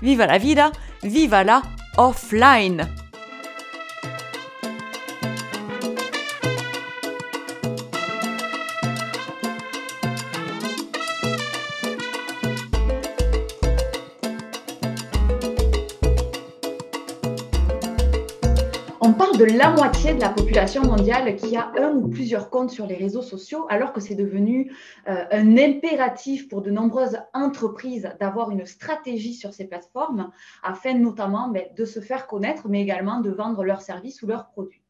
Viva la vida, viva la offline. On parle de la moitié de la population mondiale qui a un ou plusieurs comptes sur les réseaux sociaux, alors que c'est devenu euh, un impératif pour de nombreuses entreprises d'avoir une stratégie sur ces plateformes, afin notamment ben, de se faire connaître, mais également de vendre leurs services ou leurs produits.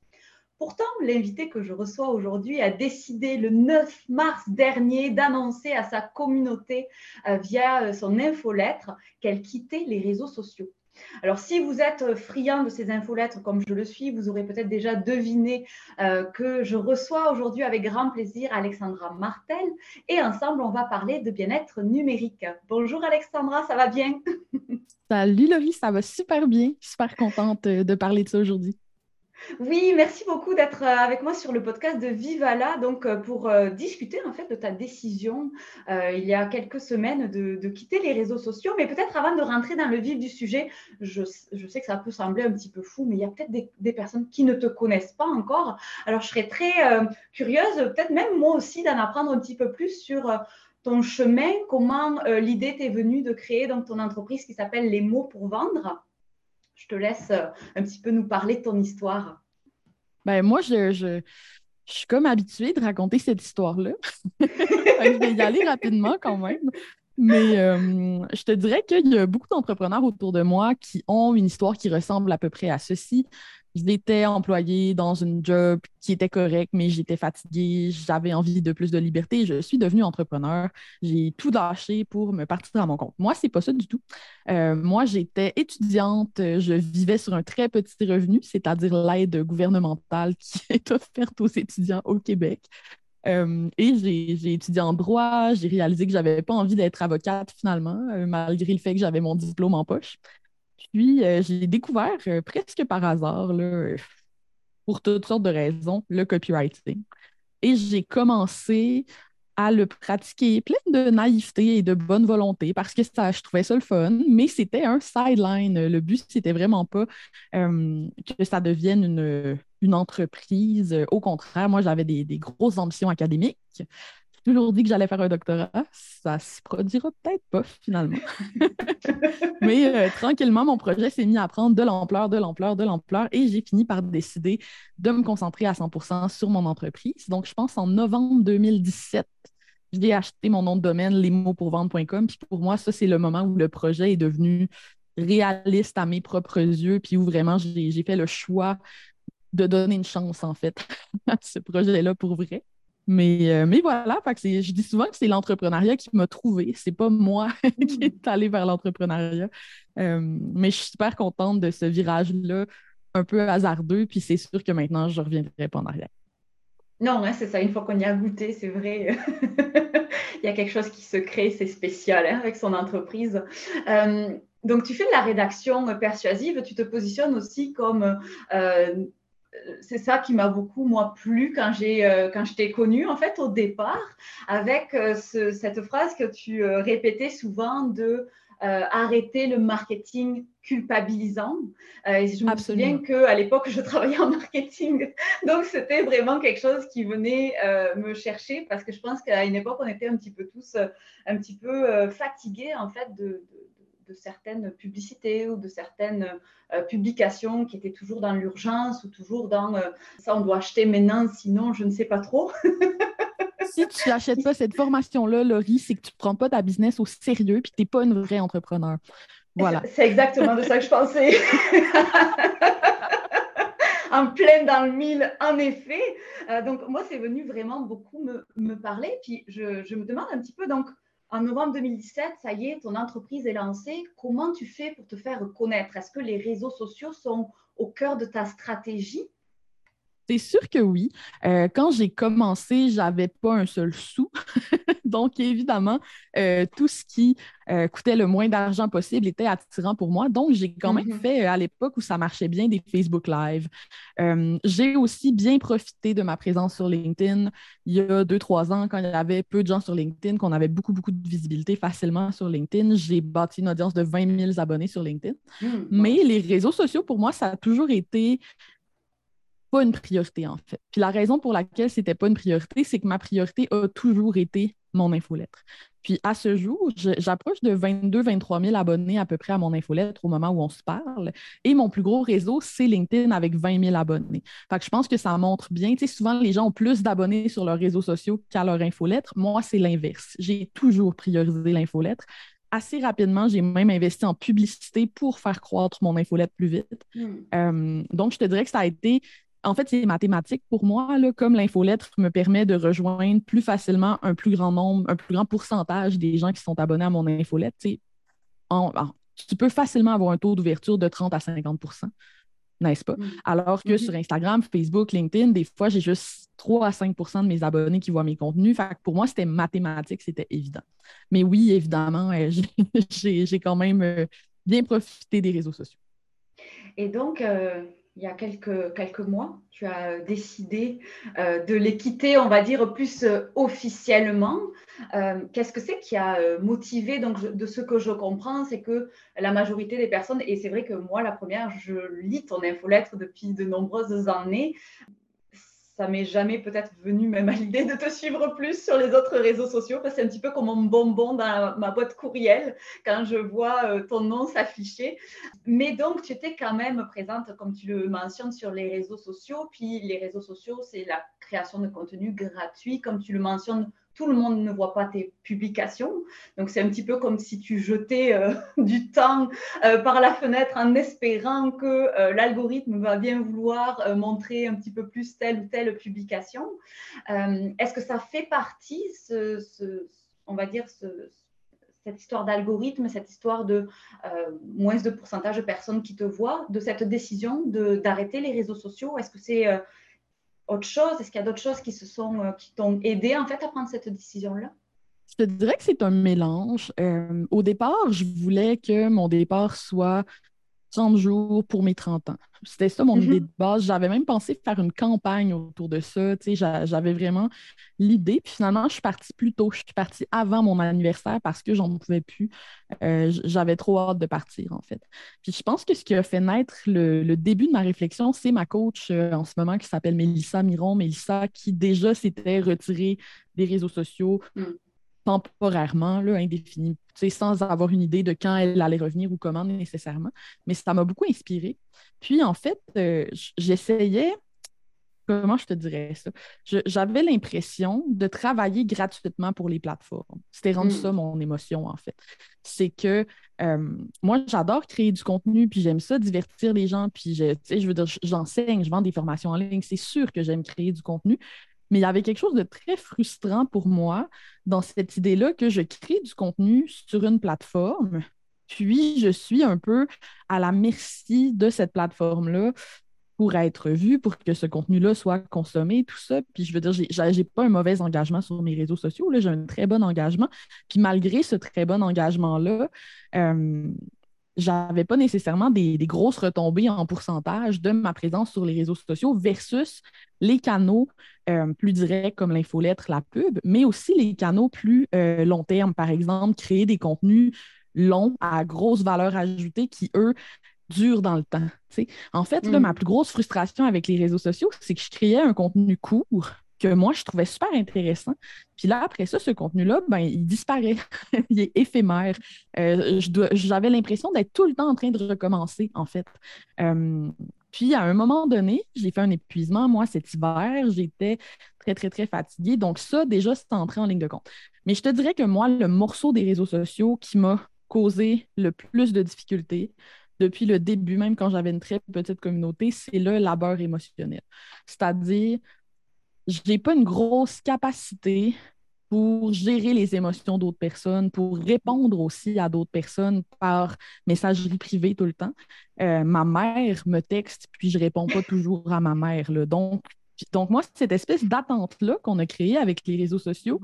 Pourtant, l'invité que je reçois aujourd'hui a décidé le 9 mars dernier d'annoncer à sa communauté euh, via euh, son infolettre qu'elle quittait les réseaux sociaux. Alors, si vous êtes friand de ces infolettres comme je le suis, vous aurez peut-être déjà deviné euh, que je reçois aujourd'hui avec grand plaisir Alexandra Martel et ensemble, on va parler de bien-être numérique. Bonjour Alexandra, ça va bien? Salut Laurie, ça va super bien. Super contente de parler de ça aujourd'hui. Oui, merci beaucoup d'être euh, avec moi sur le podcast de Vivala, donc euh, pour euh, discuter en fait de ta décision il y a quelques semaines de, quitter les réseaux sociaux. Mais peut-être avant de rentrer dans le vif du sujet, je, sais que ça peut sembler un petit peu fou, mais il y a peut-être des, personnes qui ne te connaissent pas encore. Alors je serais très curieuse, peut-être même moi aussi, d'en apprendre un petit peu plus sur ton chemin, comment l'idée t'est venue de créer donc ton entreprise qui s'appelle Les mots pour vendre je te laisse euh, un petit peu nous parler de ton histoire. Ben, moi, je, suis comme habituée de raconter cette histoire-là. je vais y aller rapidement quand même. Mais euh, je te dirais qu'il y a beaucoup d'entrepreneurs autour de moi qui ont une histoire qui ressemble à peu près à ceci j'étais employée dans une job qui était correcte, mais j'étais fatiguée, j'avais envie de plus de liberté. Je suis devenue entrepreneur. J'ai tout lâché pour me partir à mon compte. Moi, c'est pas ça du tout. Euh, moi, j'étais étudiante, je vivais sur un très petit revenu, c'est-à-dire l'aide gouvernementale qui est offerte aux étudiants au Québec. Euh, et j'ai étudié en droit, j'ai réalisé que j'avais pas envie d'être avocate finalement, euh, malgré le fait que j'avais mon diplôme en poche. Puis, euh, j'ai découvert presque par hasard, là, pour toutes sortes de raisons, le copywriting. Et j'ai commencé à le pratiquer plein de naïveté et de bonne volonté parce que ça, je trouvais ça le fun, mais c'était un sideline. Le but, c'était vraiment pas euh, que ça devienne une, une entreprise. Au contraire, moi, j'avais des, des grosses ambitions académiques toujours dit que j'allais faire un doctorat. Ça se produira peut-être pas finalement. Mais euh, tranquillement, mon projet s'est mis à prendre de l'ampleur, de l'ampleur, de l'ampleur et j'ai fini par décider de me concentrer à 100 sur mon entreprise. Donc, je pense en novembre 2017, j'ai acheté mon nom de domaine lesmotspourvendre.com. Puis pour moi, ça, c'est le moment où le projet est devenu réaliste à mes propres yeux, puis où vraiment j'ai fait le choix de donner une chance, en fait, à ce projet-là pour vrai. Mais, euh, mais voilà, je dis souvent que c'est l'entrepreneuriat qui m'a trouvé. C'est pas moi qui est allé vers l'entrepreneuriat. Euh, mais je suis super contente de ce virage-là, un peu hasardeux. Puis c'est sûr que maintenant, je ne reviendrai pas en arrière. Non, hein, c'est ça. Une fois qu'on y a goûté, c'est vrai. Il y a quelque chose qui se crée, c'est spécial hein, avec son entreprise. Euh, donc, tu fais de la rédaction persuasive. Tu te positionnes aussi comme c'est ça qui m'a beaucoup moi plu quand j'ai euh, quand je t'ai connue en fait au départ avec euh, cette phrase que tu euh, répétais souvent de arrêter le marketing culpabilisant. je me souviens qu'à l'époque, je travaillais en marketing. Donc, c'était vraiment quelque chose qui venait me chercher parce que je pense qu'à une époque, on était un petit peu tous un petit peu fatigués en fait de de certaines publicités ou de certaines euh, publications qui étaient toujours dans l'urgence ou toujours dans euh, ça, on doit acheter maintenant, sinon je ne sais pas trop. si tu n'achètes pas cette formation-là, Laurie, c'est que tu ne prends pas ta business au sérieux et que tu n'es pas une vraie entrepreneur. Voilà. C'est exactement de ça que je pensais. en pleine dans le mille, en effet. Euh, donc, moi, c'est venu vraiment beaucoup me, me parler. Puis, je, je, me demande un petit peu, donc, en novembre 2017, ça y est, ton entreprise est lancée. Comment tu fais pour te faire connaître? Est-ce que les réseaux sociaux sont au cœur de ta stratégie? C'est sûr que oui. Euh, quand j'ai commencé, j'avais pas un seul sou. Donc, évidemment, euh, tout ce qui euh, coûtait le moins d'argent possible était attirant pour moi. Donc, j'ai quand même mm-hmm. fait, à l'époque où ça marchait bien, des Facebook Live. j'ai aussi bien profité de ma présence sur LinkedIn il y a deux, trois ans, quand il y avait peu de gens sur LinkedIn, qu'on avait beaucoup, beaucoup de visibilité facilement sur LinkedIn. J'ai bâti une audience de 20 000 abonnés sur LinkedIn. Mm, Mais les réseaux sociaux, pour moi, ça a toujours été pas une priorité, en fait. Puis la raison pour laquelle c'était pas une priorité, c'est que ma priorité a toujours été mon infolettre. Puis à ce jour, j'approche de 22 23 000 abonnés à peu près à mon infolettre au moment où on se parle. Et mon plus gros réseau, c'est LinkedIn avec 20 000 abonnés. Fait que je pense que ça montre bien. Tu sais, souvent, les gens ont plus d'abonnés sur leurs réseaux sociaux qu'à leur infolettre. Moi, c'est l'inverse. J'ai toujours priorisé l'infolettre assez rapidement, j'ai même investi en publicité pour faire croître mon infolette plus vite. Hmm. Euh, donc, je te dirais que ça a été en fait, c'est mathématique pour moi, là, comme l'infolettre me permet de rejoindre plus facilement un plus grand nombre, un plus grand pourcentage des gens qui sont abonnés à mon infolette. tu peux facilement avoir un taux d'ouverture de 30 à 50% n'est-ce pas? Mm. Alors que mm-hmm. sur Instagram, Facebook, LinkedIn, des fois, j'ai juste 3 à 5% de mes abonnés qui voient mes contenus. Fait pour moi, c'était mathématique, c'était évident. Mais oui, évidemment, euh, j'ai quand même euh, bien profité des réseaux sociaux. Et donc, euh, il y a quelques, quelques mois, tu as décidé euh, de les quitter, on va dire, plus euh, officiellement. Euh, qu'est-ce que c'est qui a motivé Donc, de ce que je comprends, c'est que la majorité des personnes, et c'est vrai que moi, la première, je lis ton infolettre depuis de nombreuses années, ça m'est jamais peut-être venu même à l'idée de te suivre plus sur les autres réseaux sociaux parce que c'est un petit peu comme un bonbon dans ma boîte courriel quand je vois euh, ton nom s'afficher. Mais donc, tu étais quand même présente, comme tu le mentionnes, sur les réseaux sociaux. Puis les réseaux sociaux, c'est la création de contenu gratuit, comme tu le mentionnes tout le monde ne voit pas tes publications. Donc, c'est un petit peu comme si tu jetais euh, du temps euh, par la fenêtre en espérant que euh, l'algorithme va bien vouloir montrer un petit peu plus telle ou telle publication. Est-ce que ça fait partie, on va dire, cette histoire d'algorithme, cette histoire de moins de pourcentage de personnes qui te voient, de cette décision d'arrêter les réseaux sociaux? Est-ce que c'est autre chose? Est-ce qu'il y a d'autres choses qui se sont euh, qui t'ont aidé en fait à prendre cette décision-là? Je te dirais que c'est un mélange. Euh, au départ, je voulais que mon départ soit 30 jours pour mes 30 ans. C'était ça mon idée mhm. de base. J'avais même pensé faire une campagne autour de ça. J'avais vraiment l'idée. Puis finalement, je suis partie plus tôt. Je suis partie avant mon anniversaire parce que j'en pouvais plus. Euh, j'avais trop hâte de partir, en fait. Puis je pense que ce qui a fait naître le, début de ma réflexion, c'est ma coach euh, en ce moment qui s'appelle Mélissa Miron. Mélissa qui déjà s'était retirée des réseaux sociaux. Mm temporairement, là, indéfini, sans avoir une idée de quand elle allait revenir ou comment nécessairement. Mais ça m'a beaucoup inspiré. Puis, en fait, euh, j'essayais, comment je te dirais ça? J'avais l'impression de travailler gratuitement pour les plateformes. C'était rendu hmm. ça mon émotion, en fait. C'est que euh, moi, j'adore créer du contenu, puis j'aime ça divertir les gens, puis je, je veux dire, j'enseigne, je vends des formations en ligne. C'est sûr que j'aime créer du contenu, mais il y avait quelque chose de très frustrant pour moi dans cette idée-là que je crée du contenu sur une plateforme, puis je suis un peu à la merci de cette plateforme-là pour être vu, pour que ce contenu-là soit consommé, tout ça. Puis je veux dire, j'ai pas un mauvais engagement sur mes réseaux sociaux, j'ai un très bon engagement. Puis malgré ce très bon engagement-là, euh, j'avais pas nécessairement des, grosses retombées en pourcentage de ma présence sur les réseaux sociaux versus les canaux euh, plus directs comme l'infolettre, la pub, mais aussi les canaux plus euh, long terme, par exemple, créer des contenus longs à grosse valeur ajoutée qui, eux, durent dans le temps. En fait, là, ma mm. plus grosse frustration avec les réseaux sociaux, c'est que je créais un contenu court que moi, je trouvais super intéressant. Puis là, après ça, ce contenu-là, ben, il disparaît. il est éphémère. Euh, j'avais l'impression d'être tout le temps en train de recommencer, en fait. Euh, puis, à un moment donné, j'ai fait un épuisement. Moi, cet hiver, j'étais très, très, très fatiguée. Donc, ça, déjà, c'est entré en ligne de compte. Mais je te dirais que moi, le morceau des réseaux sociaux qui m'a causé le plus de difficultés, depuis le début, même quand j'avais une très petite communauté, c'est le labeur émotionnel. C'est-à-dire, j'ai pas une grosse capacité pour gérer les émotions d'autres personnes, pour répondre aussi à d'autres personnes par messagerie privée tout le temps. Euh, ma mère me texte, puis je réponds pas toujours à ma mère. Là. Donc, donc, moi, cette espèce d'attente-là qu'on a créée avec les réseaux sociaux,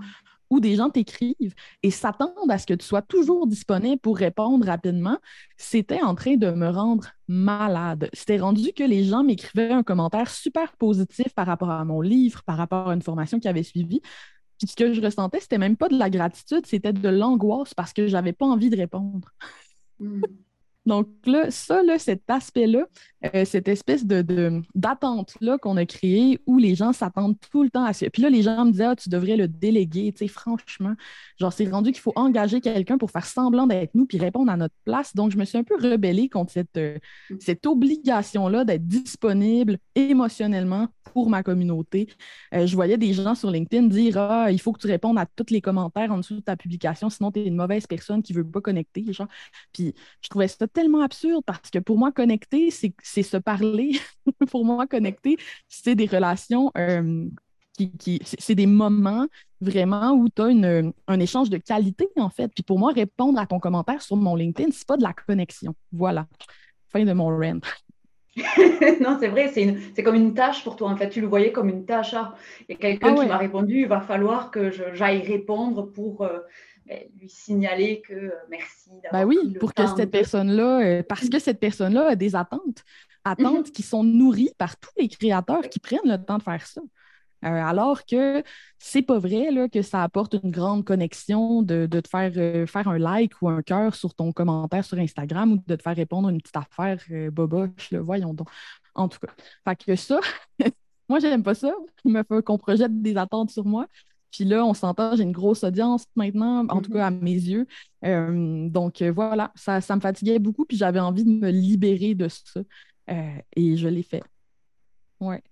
où des gens t'écrivent et s'attendent à ce que tu sois toujours disponible pour répondre rapidement, c'était en train de me rendre malade. C'était rendu que les gens m'écrivaient un commentaire super positif par rapport à mon livre, par rapport à une formation qui avait suivi. Puis ce que je ressentais, c'était même pas de la gratitude, c'était de l'angoisse parce que j'avais pas envie de répondre. Hmm. Donc là, ça, là, cet aspect-là, euh, cette espèce de, d'attente-là qu'on a créée où les gens s'attendent tout le temps à ça. Puis là, les gens me disaient, ah, tu devrais le déléguer. Tu sais, franchement, genre, c'est rendu qu'il faut engager quelqu'un pour faire semblant d'être nous puis répondre à notre place. Donc, je me suis un peu rebellée contre cette, euh, cette obligation-là d'être disponible émotionnellement pour ma communauté. Euh, je voyais des gens sur LinkedIn dire, ah, il faut que tu répondes à tous les commentaires en dessous de ta publication, sinon tu es une mauvaise personne qui veut pas connecter. Genre. Puis, je trouvais ça tellement absurde parce que pour moi, connecter, c'est c'est se parler. pour moi, connecter, c'est des relations euh, qui, c'est des moments vraiment où tu as un échange de qualité, en fait. Puis pour moi, répondre à ton commentaire sur mon LinkedIn, c'est pas de la connexion. Voilà. Fin de mon rant. non, c'est vrai, c'est comme une tâche pour toi. En fait, tu le voyais comme une tâche. Ah, il y a quelqu'un ah qui m'a répondu, il va falloir que j'aille répondre pour euh, ben, lui signaler que euh, merci. Ben oui, pour que cette personne-là, parce que cette personne-là a des attentes attentes qui sont nourries par tous les créateurs qui prennent le temps de faire ça. Euh, alors que c'est pas vrai là, que ça apporte une grande connexion de, te faire euh, faire un like ou un cœur sur ton commentaire sur Instagram ou de te faire répondre à une petite affaire euh, boboche, voyons donc. En tout cas. Fait que ça, moi, j'aime pas ça. Il me faut qu'on projette des attentes sur moi. Puis là, on s'entend, j'ai une grosse audience maintenant, en tout cas à mes yeux. donc voilà, ça, ça me fatiguait beaucoup, puis j'avais envie de me libérer de ça. Euh, et je l'ai fait. Ouais.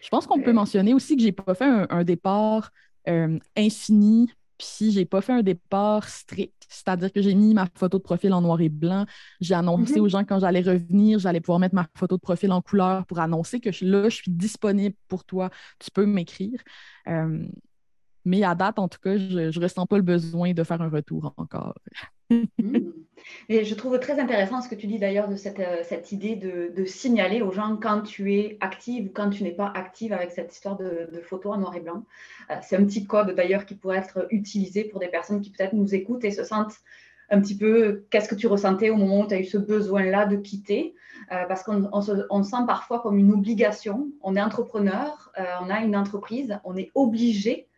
Je pense qu'on peut mentionner aussi que j'ai pas fait un, départ euh, infini, puis j'ai pas fait un départ strict. C'est-à-dire que j'ai mis ma photo de profil en noir et blanc. J'ai annoncé mm-hmm. aux gens quand j'allais revenir, j'allais pouvoir mettre ma photo de profil en couleur pour annoncer que là, je suis disponible pour toi. Tu peux m'écrire. Euh, mais à date, en tout cas, je ne ressens pas le besoin de faire un retour encore. Hmm. Et je trouve très intéressant ce que tu dis d'ailleurs de cette, euh, idée de, signaler aux gens quand tu es active ou quand tu n'es pas active avec cette histoire de, de photo en noir et blanc. Euh, c'est un petit code d'ailleurs qui pourrait être utilisé pour des personnes qui peut-être nous écoutent et se sentent un petit peu qu'est-ce que tu ressentais au moment où tu as eu ce besoin-là de quitter? Euh, parce qu'on on on sent parfois comme une obligation. On est entrepreneur, on a une entreprise, on est obligé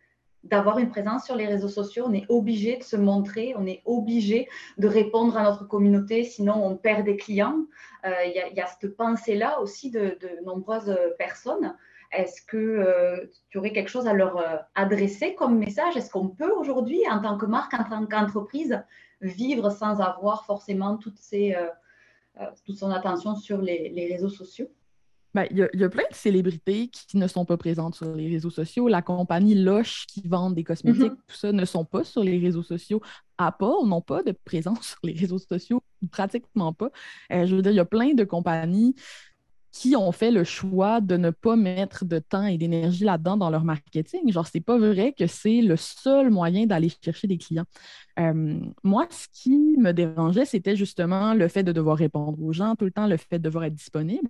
d'avoir une présence sur les réseaux sociaux. On est obligé de se montrer, on est obligé de répondre à notre communauté, sinon on perd des clients. Euh, il y, a cette pensée-là aussi de, nombreuses personnes. Est-ce que euh, tu aurais quelque chose à leur euh, adresser comme message? Est-ce qu'on peut aujourd'hui, en tant que marque, en tant qu'entreprise, vivre sans avoir forcément toute son attention sur les réseaux sociaux? Ben, il y, a plein de célébrités qui ne sont pas présentes sur les réseaux sociaux. La compagnie Lush qui vend des cosmétiques, mm-hmm. tout ça, ne sont pas sur les réseaux sociaux. Apple n'ont pas de présence sur les réseaux sociaux, pratiquement pas. Euh, je veux dire, il y a plein de compagnies qui ont fait le choix de ne pas mettre de temps et d'énergie là-dedans dans leur marketing. Genre, c'est pas vrai que c'est le seul moyen d'aller chercher des clients. Euh, moi, ce qui me dérangeait, c'était justement le fait de devoir répondre aux gens tout le temps, le fait de devoir être disponible,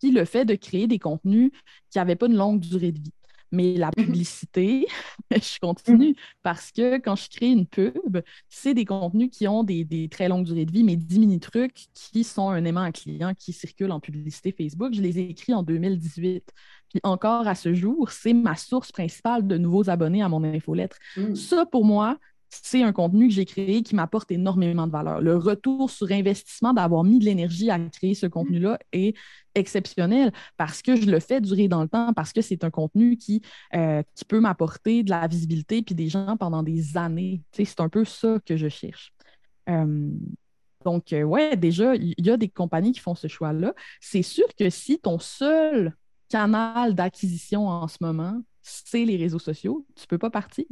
puis le fait de créer des contenus qui n'avaient pas une longue durée de vie. Mais la mhm. publicité, je continue parce que quand je crée une pub, c'est des contenus qui ont des, très longues durées de vie, mais 10 mini-trucs qui sont un aimant à client qui circulent en publicité Facebook. Je les ai écrits en 2018. Puis encore à ce jour, c'est ma source principale de nouveaux abonnés à mon infolettre. Mm. Ça, pour moi, c'est un contenu que j'ai créé qui m'apporte énormément de valeur. Le retour sur investissement d'avoir mis de l'énergie à créer ce contenu-là est exceptionnel parce que je le fais durer dans le temps, parce que c'est un contenu qui, euh, peut m'apporter de la visibilité puis des gens pendant des années. c'est un peu ça que je cherche. Euh, donc, euh, ouais, déjà, il y a des compagnies qui font ce choix-là. C'est sûr que si ton seul canal d'acquisition en ce moment, c'est les réseaux sociaux, tu ne peux pas partir.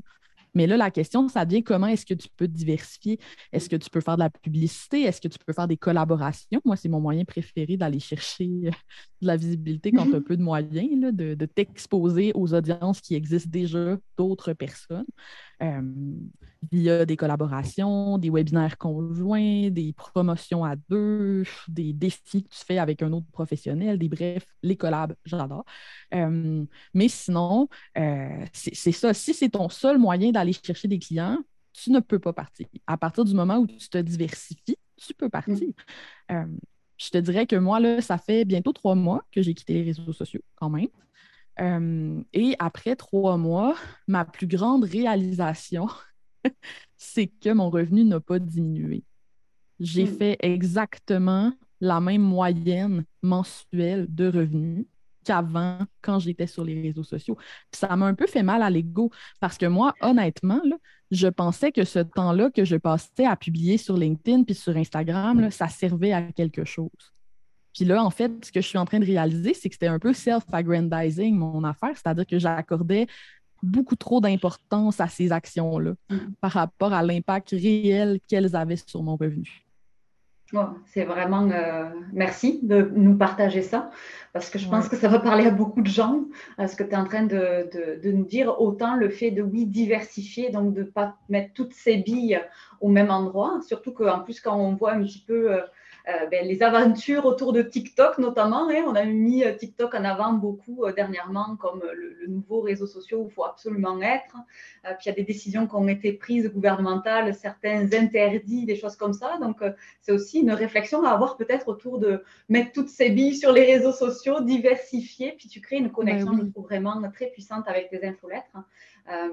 Mais là, la question, ça devient comment est-ce que tu peux te diversifier? Est-ce que tu peux faire de la publicité? Est-ce que tu peux faire des collaborations? Moi, c'est mon moyen préféré d'aller chercher euh, de la visibilité quand tu as peu de moyens, de, de t'exposer aux audiences qui existent déjà d'autres personnes. Euh, via des collaborations, des webinaires conjoints, des promotions à deux, des défis que tu fais avec un autre professionnel, des bref, les collabs, j'adore. Euh, mais sinon, euh, c'est ça. Si c'est ton seul moyen d'aller chercher des clients, tu ne peux pas partir. À partir du moment où tu te diversifies, tu peux partir. Mm. je te dirais que moi, là, ça fait bientôt trois mois que j'ai quitté les réseaux sociaux quand même. Euh, et après trois mois, ma plus grande réalisation, c'est que mon revenu n'a pas diminué. J'ai hmm. fait exactement la même moyenne mensuelle de revenus qu'avant quand j'étais sur les réseaux sociaux. ça m'a un peu fait mal à l'ego parce que moi, honnêtement, je pensais que ce temps-là que je passais à publier sur LinkedIn puis sur Instagram, ça servait à quelque chose. Puis là, en fait, ce que je suis en train de réaliser, c'est que c'était un peu self-aggrandizing, mon affaire, c'est-à-dire que j'accordais beaucoup trop d'importance à ces actions-là mm. par rapport à l'impact réel qu'elles avaient sur mon revenu. c'est vraiment euh, merci de nous partager ça parce que je pense que ça va parler à beaucoup de gens, à ce que tu es en train de, de, nous dire. Autant le fait de, oui, diversifier, donc de ne pas mettre toutes ces billes au même endroit, surtout qu'en plus, quand on voit un petit peu euh, ben, les aventures autour de TikTok notamment. Hein. on a mis euh, TikTok en avant beaucoup euh, dernièrement comme le, nouveau réseau social où il faut absolument être. puis il y a des décisions qui ont été prises gouvernementales, certains interdits, des choses comme ça. Donc c'est aussi une réflexion à avoir peut-être autour de mettre toutes ces billes sur les réseaux sociaux, diversifier, puis tu crées une connexion, ben vraiment très puissante avec tes infolettres. Euh,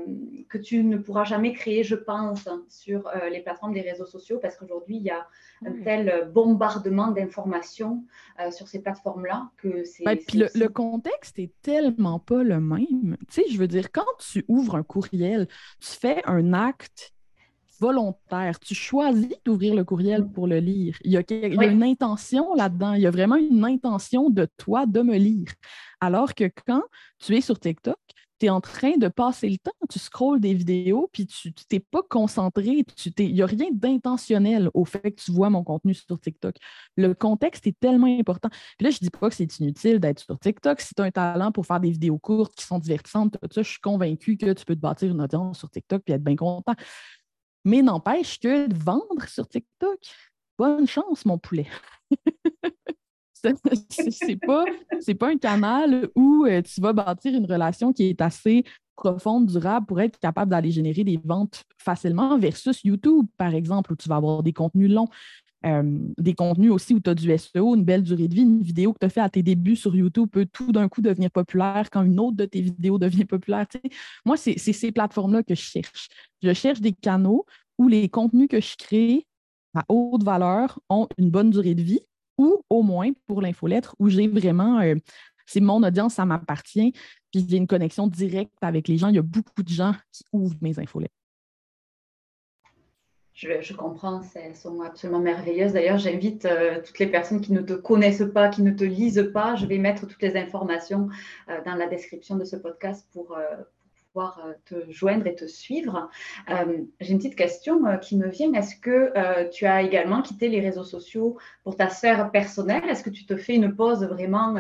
que tu ne pourras jamais créer, je pense, sur euh, les plateformes des réseaux sociaux, parce qu'aujourd'hui, il y a un tel bombardement d'informations euh, sur ces plateformes-là que c'est. Ben, puis le, contexte est tellement pas le même. Tu sais, je veux dire, quand tu ouvres un courriel, tu fais un acte volontaire. Tu choisis d'ouvrir le courriel mm. pour le lire. Il y a, il y a une intention là-dedans. Il y a vraiment une intention de toi de me lire. Alors que quand tu es sur TikTok, tu es en train de passer le temps, tu scrolles des vidéos, puis tu t'es pas concentré, il n'y a rien d'intentionnel au fait que tu vois mon contenu sur TikTok. Le contexte est tellement important. Puis là, je dis pas que c'est inutile d'être sur TikTok. Si tu as un talent pour faire des vidéos courtes qui sont divertissantes, je suis convaincue que tu peux te bâtir une audience sur TikTok et être bien content. Mais n'empêche que de vendre sur TikTok, bonne chance, mon poulet. c'est pas, pas un canal où euh, tu vas bâtir une relation qui est assez profonde, durable pour être capable d'aller générer des ventes facilement versus YouTube, par exemple, où tu vas avoir des contenus longs. Euh, des contenus aussi où tu as du SEO, une belle durée de vie. Une vidéo que tu as fait à tes débuts sur YouTube peut tout d'un coup devenir populaire quand une autre de tes vidéos devient populaire. Moi, c'est ces plateformes-là que je cherche. Je cherche des canaux où les contenus que je crée à haute valeur ont une bonne durée de vie ou au moins pour l'infolettre où j'ai vraiment, euh, c'est mon audience, ça m'appartient, puis j'ai une connexion directe avec les gens. Il y a beaucoup de gens qui ouvrent mes infolettres. Je, comprends, elles sont absolument merveilleuses. D'ailleurs, j'invite euh, toutes les personnes qui ne te connaissent pas, qui ne te lisent pas, je vais mettre toutes les informations euh, dans la description de ce podcast pour, te joindre et te suivre. Euh, j'ai une petite question euh, qui me vient. Est-ce que tu as également quitté les réseaux sociaux pour ta sphère personnelle? Est-ce que tu te fais une pause vraiment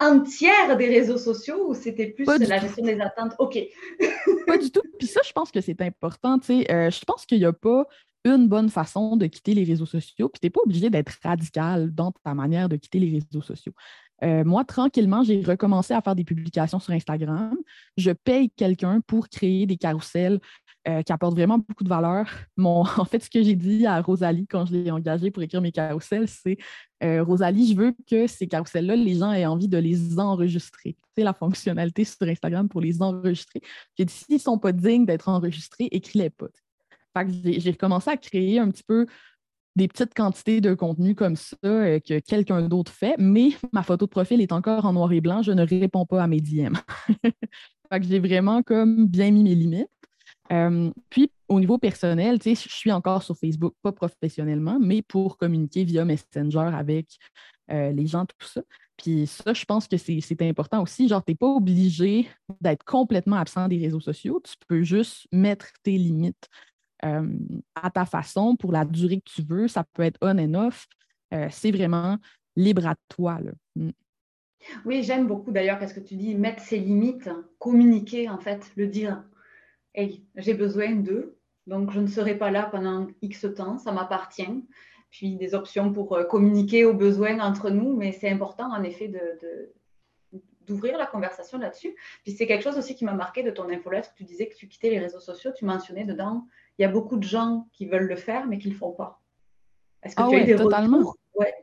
entière des réseaux sociaux ou c'était plus la gestion des attentes OK. pas du tout. Puis ça, je pense que c'est important. je pense qu'il n'y a pas une bonne façon de quitter les réseaux sociaux, puis tu n'es pas obligé d'être radical dans ta manière de quitter les réseaux sociaux. Euh, moi, tranquillement, j'ai recommencé à faire des publications sur Instagram. Je paye quelqu'un pour créer des carousels euh, qui apportent vraiment beaucoup de valeur. Mon, en fait, ce que j'ai dit à Rosalie quand je l'ai engagée pour écrire mes carousels, c'est euh, Rosalie, je veux que ces carousels-là, les gens aient envie de les enregistrer. C'est la fonctionnalité sur Instagram pour les enregistrer. J'ai dit, s'ils ne sont pas dignes d'être enregistrés, écris-les pas. j'ai recommencé à créer un petit peu des petites quantités de contenu comme ça euh, que quelqu'un d'autre fait, mais ma photo de profil est encore en noir et blanc, je ne réponds pas à mes DM. fait j'ai vraiment comme bien mis mes limites. Euh, puis, au niveau personnel, je suis encore sur Facebook, pas professionnellement, mais pour communiquer via Messenger avec euh, les gens, tout ça. Puis ça, je pense que c'est important aussi. Genre, tu n'es pas obligé d'être complètement absent des réseaux sociaux. Tu peux juste mettre tes limites euh, à ta façon pour la durée que tu veux. Ça peut être on and off. Euh, c'est vraiment libre à toi. Mm. Oui, j'aime beaucoup d'ailleurs parce que tu dis mettre ses limites, communiquer en fait, le dire. Hey, j'ai besoin d'eux, donc je ne serai pas là pendant X temps, ça m'appartient. Puis des options pour euh, communiquer aux besoins entre nous, mais c'est important en effet de, d'ouvrir la conversation là-dessus. Puis c'est quelque chose aussi qui m'a marqué de ton infolettre. Tu disais que tu quittais les réseaux sociaux, tu mentionnais dedans, il y a beaucoup de gens qui veulent le faire, mais qui ne le font pas. Est-ce que ah tu as eu des totalement. Ouais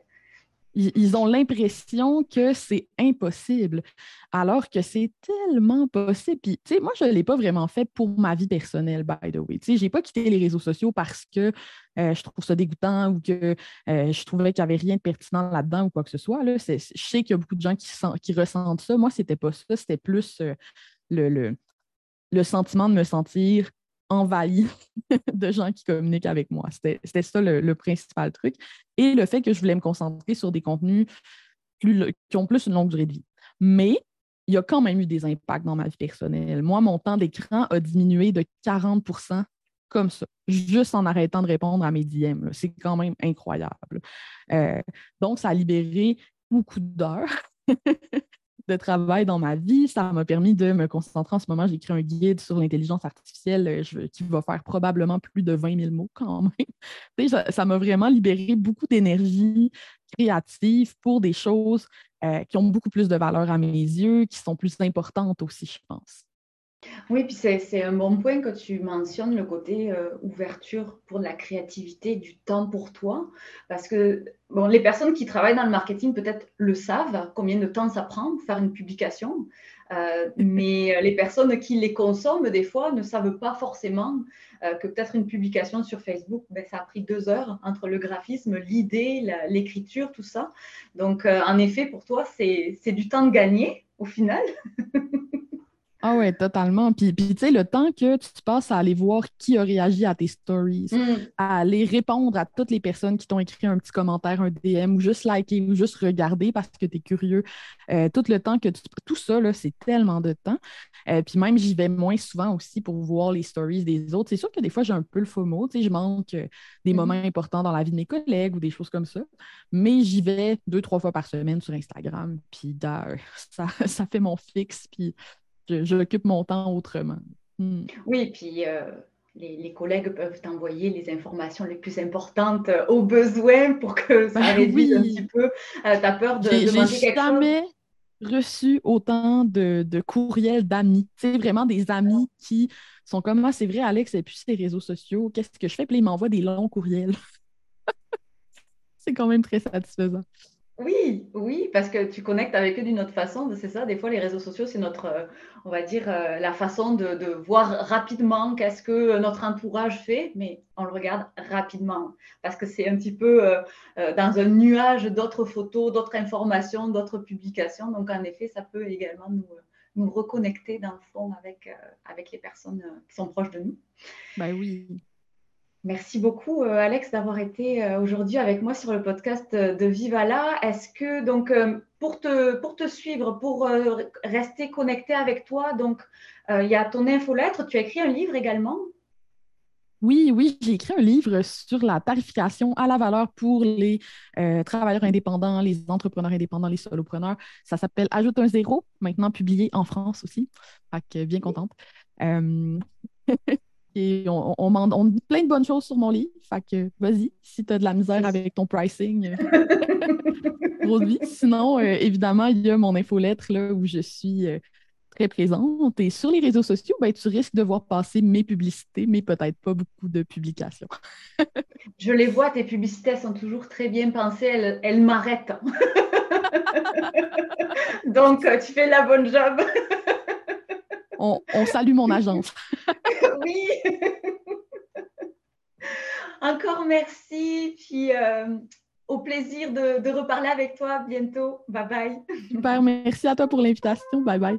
ils, ont l'impression que c'est impossible, alors que c'est tellement possible. Puis, tu sais, moi, je ne l'ai pas vraiment fait pour ma vie personnelle, by the way. Tu sais, je n'ai pas quitté les réseaux sociaux parce que euh, je trouve ça dégoûtant ou que euh, je trouvais qu'il n'y avait rien de pertinent là-dedans ou quoi que ce soit. Là. Je sais qu'il y a beaucoup de gens qui, qui ressentent ça. Moi, ce n'était pas ça. C'était plus euh, le, le, le sentiment de me sentir envahi de gens qui communiquent avec moi. C'était ça le, principal truc. Et le fait que je voulais me concentrer sur des contenus plus, qui ont plus une longue durée de vie. Mais il y a quand même eu des impacts dans ma vie personnelle. Moi, mon temps d'écran a diminué de 40% comme ça, juste en arrêtant de répondre à mes DM. C'est quand même incroyable. Euh, donc, ça a libéré beaucoup d'heures de travail dans ma vie. Ça m'a permis de me concentrer. En ce moment, j'écris un guide sur l'intelligence artificielle euh, qui va faire probablement plus de 20 000 mots quand même. ça m'a vraiment libéré beaucoup d'énergie créative pour des choses euh, qui ont beaucoup plus de valeur à mes yeux, qui sont plus importantes aussi, je pense. Oui, puis c'est un bon point que tu mentionnes, le côté euh, ouverture pour la créativité, du temps pour toi. Parce que bon, les personnes qui travaillent dans le marketing peut-être le savent, combien de temps ça prend de faire une publication. Euh, mais les personnes qui les consomment, des fois, ne savent pas forcément euh, que peut-être une publication sur Facebook, ben, ça a pris deux heures entre le graphisme, l'idée, l'écriture, tout ça. Donc, en effet, pour toi, c'est du temps de gagner au final. Ah ouais, totalement. Puis, puis tu sais, le temps que tu passes à aller voir qui a réagi à tes stories, mm. à aller répondre à toutes les personnes qui t'ont écrit un petit commentaire, un DM, ou juste liker, ou juste regarder parce que tu es curieux, euh, tout le temps que tu... Tout ça, là, c'est tellement de temps. Euh, puis même, j'y vais moins souvent aussi pour voir les stories des autres. C'est sûr que des fois, j'ai un peu le FOMO, tu sais, je manque euh, des mm-hmm. moments importants dans la vie de mes collègues ou des choses comme ça. Mais j'y vais deux, trois fois par semaine sur Instagram, puis ça, ça fait mon fixe, puis j'occupe mon temps autrement. Hmm. Oui, puis euh, les, collègues peuvent t'envoyer les informations les plus importantes euh, au besoin pour que ça ben réduise un petit peu euh, ta peur de, de manquer quelque jamais reçu autant de, courriels d'amis. C'est vraiment des amis qui sont comme moi, ah, c'est vrai, Alex, et puis les réseaux sociaux, qu'est-ce que je fais? Puis ils m'envoient des longs courriels. c'est quand même très satisfaisant. Oui, oui, parce que tu connectes avec eux d'une autre façon. C'est ça, des fois, les réseaux sociaux, c'est notre, euh, on va dire, euh, la façon de, voir rapidement qu'est-ce que notre entourage fait, mais on le regarde rapidement parce que c'est un petit peu euh, dans un nuage d'autres photos, d'autres informations, d'autres publications. Donc, en effet, ça peut également nous, reconnecter dans le fond avec, avec les personnes qui sont proches de nous. Ben oui. Merci beaucoup, euh, Alex, d'avoir été euh, aujourd'hui avec moi sur le podcast euh, de Vivala. Est-ce que, donc, pour te, pour te suivre, pour rester connecté avec toi, donc, il y a ton infolettre, tu as écrit un livre également? Oui, oui, j'ai écrit un livre sur la tarification à la valeur pour les travailleurs indépendants, les entrepreneurs indépendants, les solopreneurs. Ça s'appelle Ajoute un zéro, maintenant publié en France aussi. Bien contente. on, on, dit plein de bonnes choses sur mon livre. Fait que vas-y, si tu as de la misère avec ton pricing, euh, Sinon, euh, évidemment, il y a mon infolettre là, où je suis euh, très présente. Et sur les réseaux sociaux, ben, tu risques de voir passer mes publicités, mais peut-être pas beaucoup de publications. je les vois, tes publicités sont toujours très bien pensées. Elles, elles m'arrêtent. Donc, tu fais la bonne job. On, on salue mon agence. oui. Encore merci. Puis euh, au plaisir de, de, reparler avec toi bientôt. Bye bye. Super. Merci à toi pour l'invitation. Bye bye.